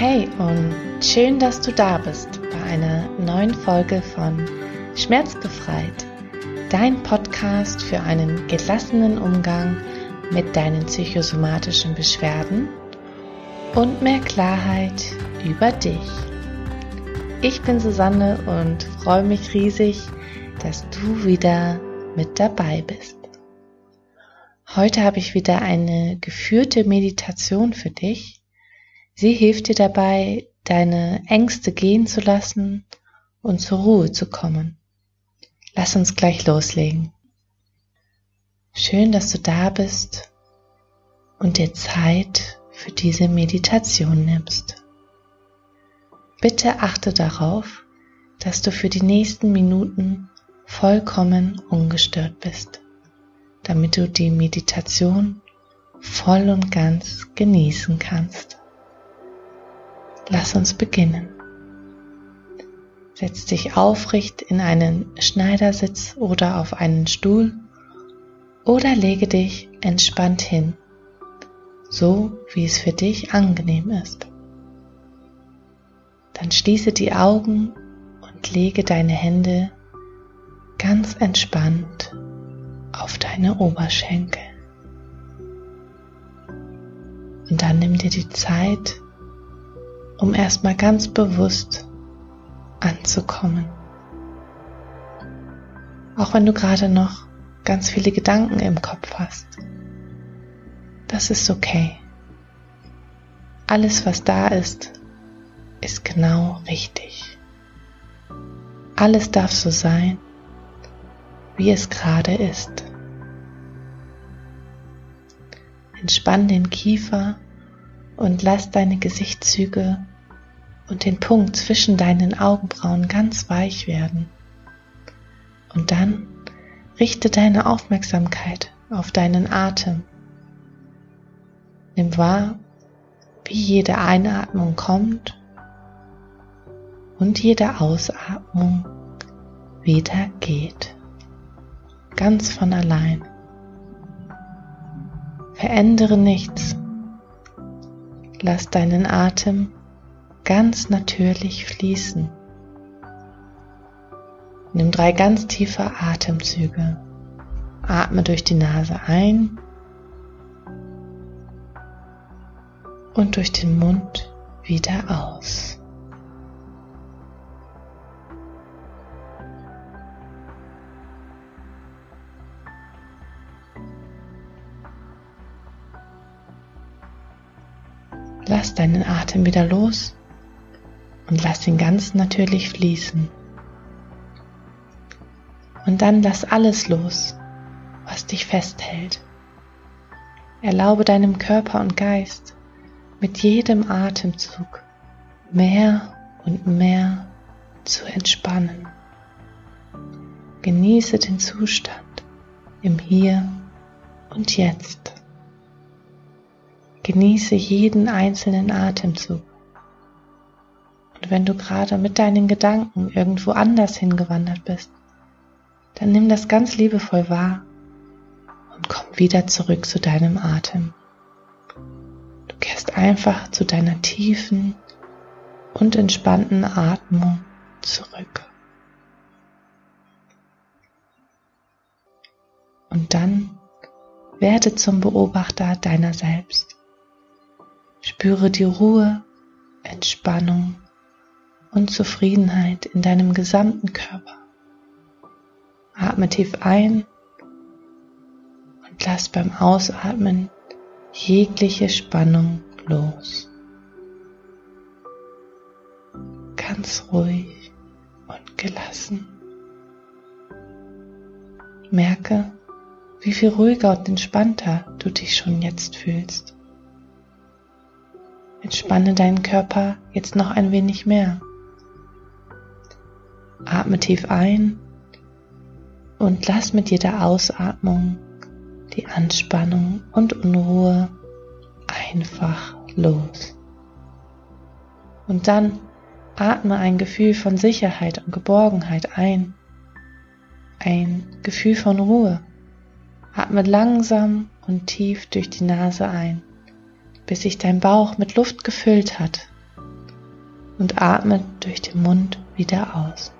Hey und schön, dass du da bist bei einer neuen Folge von Schmerzbefreit, dein Podcast für einen gelassenen Umgang mit deinen psychosomatischen Beschwerden und mehr Klarheit über dich. Ich bin Susanne und freue mich riesig, dass du wieder mit dabei bist. Heute habe ich wieder eine geführte Meditation für dich. Sie hilft dir dabei, deine Ängste gehen zu lassen und zur Ruhe zu kommen. Lass uns gleich loslegen. Schön, dass du da bist und dir Zeit für diese Meditation nimmst. Bitte achte darauf, dass du für die nächsten Minuten vollkommen ungestört bist damit du die Meditation voll und ganz genießen kannst. Lass uns beginnen. Setz dich aufrecht in einen Schneidersitz oder auf einen Stuhl oder lege dich entspannt hin, so wie es für dich angenehm ist. Dann schließe die Augen und lege deine Hände ganz entspannt auf deine Oberschenkel. Und dann nimm dir die Zeit, um erstmal ganz bewusst anzukommen. Auch wenn du gerade noch ganz viele Gedanken im Kopf hast. Das ist okay. Alles, was da ist, ist genau richtig. Alles darf so sein, wie es gerade ist. Entspann den Kiefer und lass deine Gesichtszüge und den Punkt zwischen deinen Augenbrauen ganz weich werden. Und dann richte deine Aufmerksamkeit auf deinen Atem. Nimm wahr, wie jede Einatmung kommt und jede Ausatmung wieder geht. Ganz von allein. Verändere nichts. Lass deinen Atem ganz natürlich fließen. Nimm drei ganz tiefe Atemzüge. Atme durch die Nase ein und durch den Mund wieder aus. Lass deinen Atem wieder los und lass ihn ganz natürlich fließen. Und dann lass alles los, was dich festhält. Erlaube deinem Körper und Geist mit jedem Atemzug mehr und mehr zu entspannen. Genieße den Zustand im Hier und Jetzt. Genieße jeden einzelnen Atemzug. Und wenn du gerade mit deinen Gedanken irgendwo anders hingewandert bist, dann nimm das ganz liebevoll wahr und komm wieder zurück zu deinem Atem. Du kehrst einfach zu deiner tiefen und entspannten Atmung zurück. Und dann werde zum Beobachter deiner selbst. Spüre die Ruhe, Entspannung und Zufriedenheit in deinem gesamten Körper. Atme tief ein und lass beim Ausatmen jegliche Spannung los. Ganz ruhig und gelassen. Merke, wie viel ruhiger und entspannter du dich schon jetzt fühlst. Entspanne deinen Körper jetzt noch ein wenig mehr. Atme tief ein und lass mit jeder Ausatmung die Anspannung und Unruhe einfach los. Und dann atme ein Gefühl von Sicherheit und Geborgenheit ein. Ein Gefühl von Ruhe. Atme langsam und tief durch die Nase ein bis sich dein Bauch mit Luft gefüllt hat und atme durch den Mund wieder aus.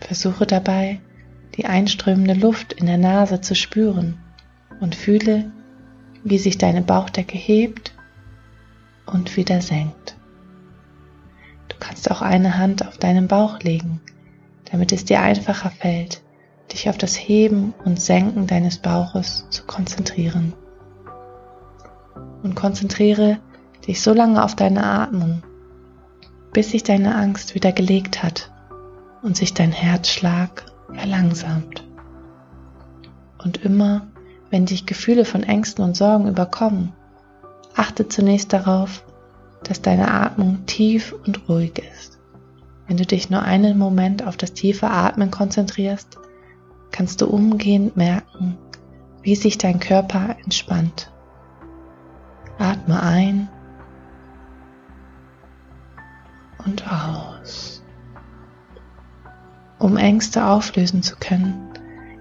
Versuche dabei, die einströmende Luft in der Nase zu spüren und fühle, wie sich deine Bauchdecke hebt und wieder senkt. Du kannst auch eine Hand auf deinen Bauch legen, damit es dir einfacher fällt, dich auf das Heben und Senken deines Bauches zu konzentrieren. Und konzentriere dich so lange auf deine Atmung, bis sich deine Angst wieder gelegt hat und sich dein Herzschlag verlangsamt. Und immer, wenn dich Gefühle von Ängsten und Sorgen überkommen, achte zunächst darauf, dass deine Atmung tief und ruhig ist. Wenn du dich nur einen Moment auf das tiefe Atmen konzentrierst, kannst du umgehend merken, wie sich dein Körper entspannt. Atme ein und aus. Um Ängste auflösen zu können,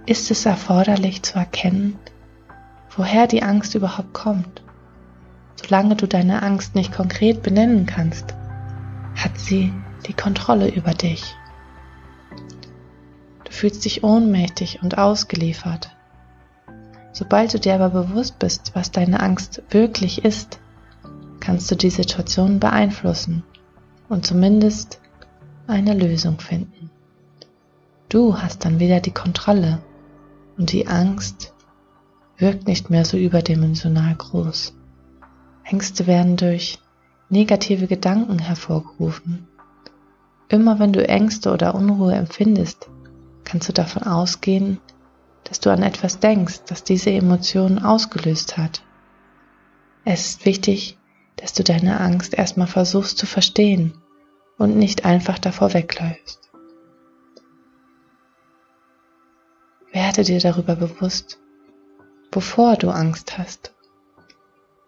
ist es erforderlich zu erkennen, woher die Angst überhaupt kommt. Solange du deine Angst nicht konkret benennen kannst, hat sie die Kontrolle über dich. Fühlst dich ohnmächtig und ausgeliefert. Sobald du dir aber bewusst bist, was deine Angst wirklich ist, kannst du die Situation beeinflussen und zumindest eine Lösung finden. Du hast dann wieder die Kontrolle und die Angst wirkt nicht mehr so überdimensional groß. Ängste werden durch negative Gedanken hervorgerufen. Immer wenn du Ängste oder Unruhe empfindest, kannst du davon ausgehen, dass du an etwas denkst, das diese Emotion ausgelöst hat. Es ist wichtig, dass du deine Angst erstmal versuchst zu verstehen und nicht einfach davor wegläufst. Werde dir darüber bewusst, bevor du Angst hast.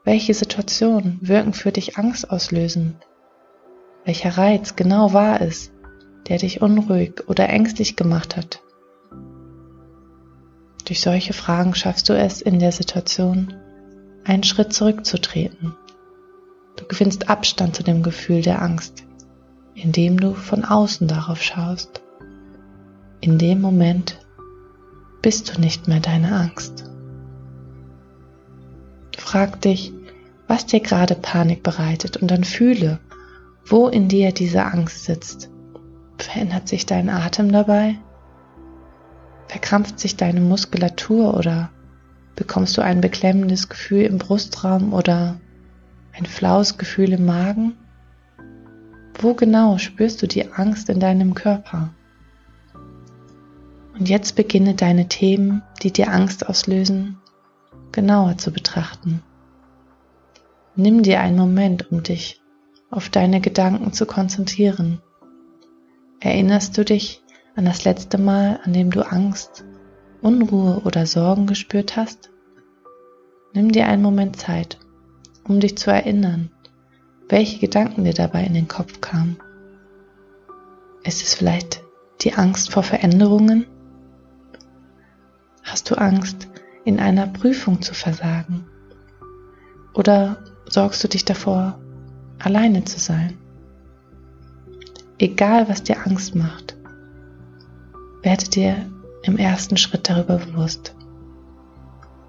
Welche Situationen wirken für dich Angst auslösen? Welcher Reiz genau war es, der dich unruhig oder ängstlich gemacht hat? Durch solche Fragen schaffst du es in der Situation, einen Schritt zurückzutreten. Du gewinnst Abstand zu dem Gefühl der Angst, indem du von außen darauf schaust. In dem Moment bist du nicht mehr deine Angst. Frag dich, was dir gerade Panik bereitet und dann fühle, wo in dir diese Angst sitzt. Verändert sich dein Atem dabei? Verkrampft sich deine Muskulatur oder bekommst du ein beklemmendes Gefühl im Brustraum oder ein flaues Gefühl im Magen? Wo genau spürst du die Angst in deinem Körper? Und jetzt beginne deine Themen, die dir Angst auslösen, genauer zu betrachten. Nimm dir einen Moment, um dich auf deine Gedanken zu konzentrieren. Erinnerst du dich an das letzte Mal, an dem du Angst, Unruhe oder Sorgen gespürt hast? Nimm dir einen Moment Zeit, um dich zu erinnern, welche Gedanken dir dabei in den Kopf kamen. Ist es vielleicht die Angst vor Veränderungen? Hast du Angst, in einer Prüfung zu versagen? Oder sorgst du dich davor, alleine zu sein? Egal, was dir Angst macht, werde dir im ersten Schritt darüber bewusst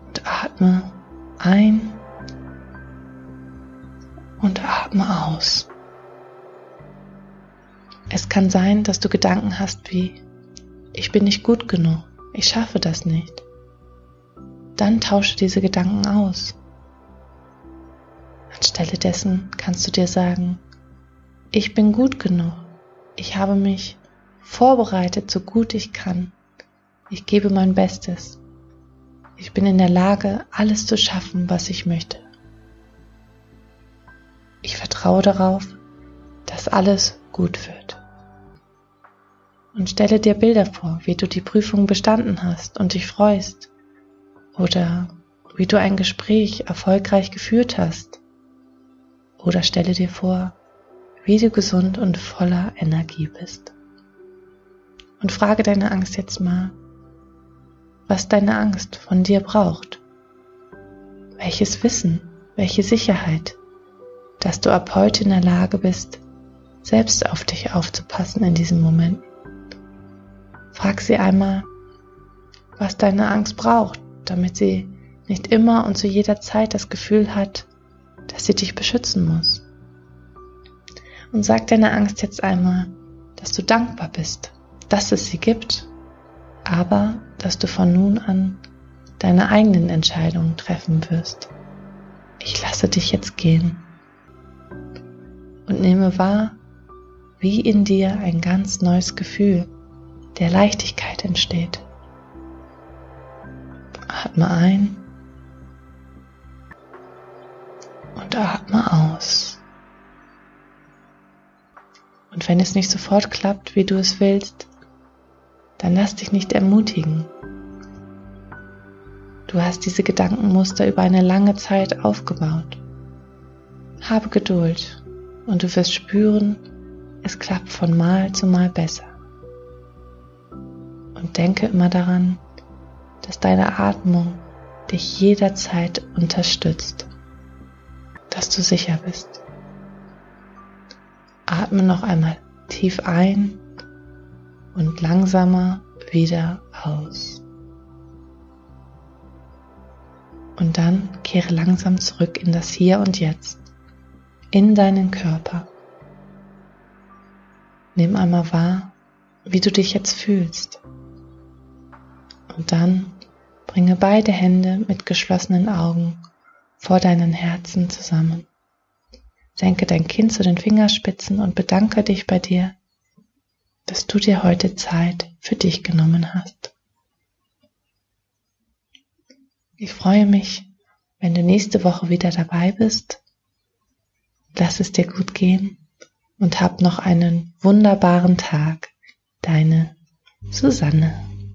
und atme ein und atme aus. Es kann sein, dass du Gedanken hast wie, ich bin nicht gut genug, ich schaffe das nicht. Dann tausche diese Gedanken aus. Anstelle dessen kannst du dir sagen, ich bin gut genug, ich habe mich vorbereitet, so gut ich kann. Ich gebe mein Bestes. Ich bin in der Lage, alles zu schaffen, was ich möchte. Ich vertraue darauf, dass alles gut wird. Und stelle dir Bilder vor, wie du die Prüfung bestanden hast und dich freust. Oder wie du ein Gespräch erfolgreich geführt hast. Oder stelle dir vor, wie du gesund und voller Energie bist. Und frage deine Angst jetzt mal, was deine Angst von dir braucht. Welches Wissen welche Sicherheit, dass du ab heute in der Lage bist, selbst auf dich aufzupassen in diesem Moment. Frag sie einmal, was deine Angst braucht, damit sie nicht immer und zu jeder Zeit das Gefühl hat, dass sie dich beschützen muss. Und sag deiner Angst jetzt einmal, dass du dankbar bist, dass es sie gibt, aber dass du von nun an deine eigenen Entscheidungen treffen wirst. Ich lasse dich jetzt gehen und nehme wahr, wie in dir ein ganz neues Gefühl der Leichtigkeit entsteht. Atme ein und atme aus. Und wenn es nicht sofort klappt, wie du es willst, dann lass dich nicht ermutigen. Du hast diese Gedankenmuster über eine lange Zeit aufgebaut. Habe Geduld und du wirst spüren, es klappt von Mal zu Mal besser. Und denke immer daran, dass deine Atmung dich jederzeit unterstützt, dass du sicher bist. Atme noch einmal tief ein und langsamer wieder aus. Und dann kehre langsam zurück in das Hier und Jetzt, in deinen Körper. Nimm einmal wahr, wie du dich jetzt fühlst. Und dann bringe beide Hände mit geschlossenen Augen vor deinen Herzen zusammen. Senke dein Kinn zu den Fingerspitzen und bedanke dich bei dir, dass du dir heute Zeit für dich genommen hast. Ich freue mich, wenn du nächste Woche wieder dabei bist. Lass es dir gut gehen und hab noch einen wunderbaren Tag. Deine Susanne.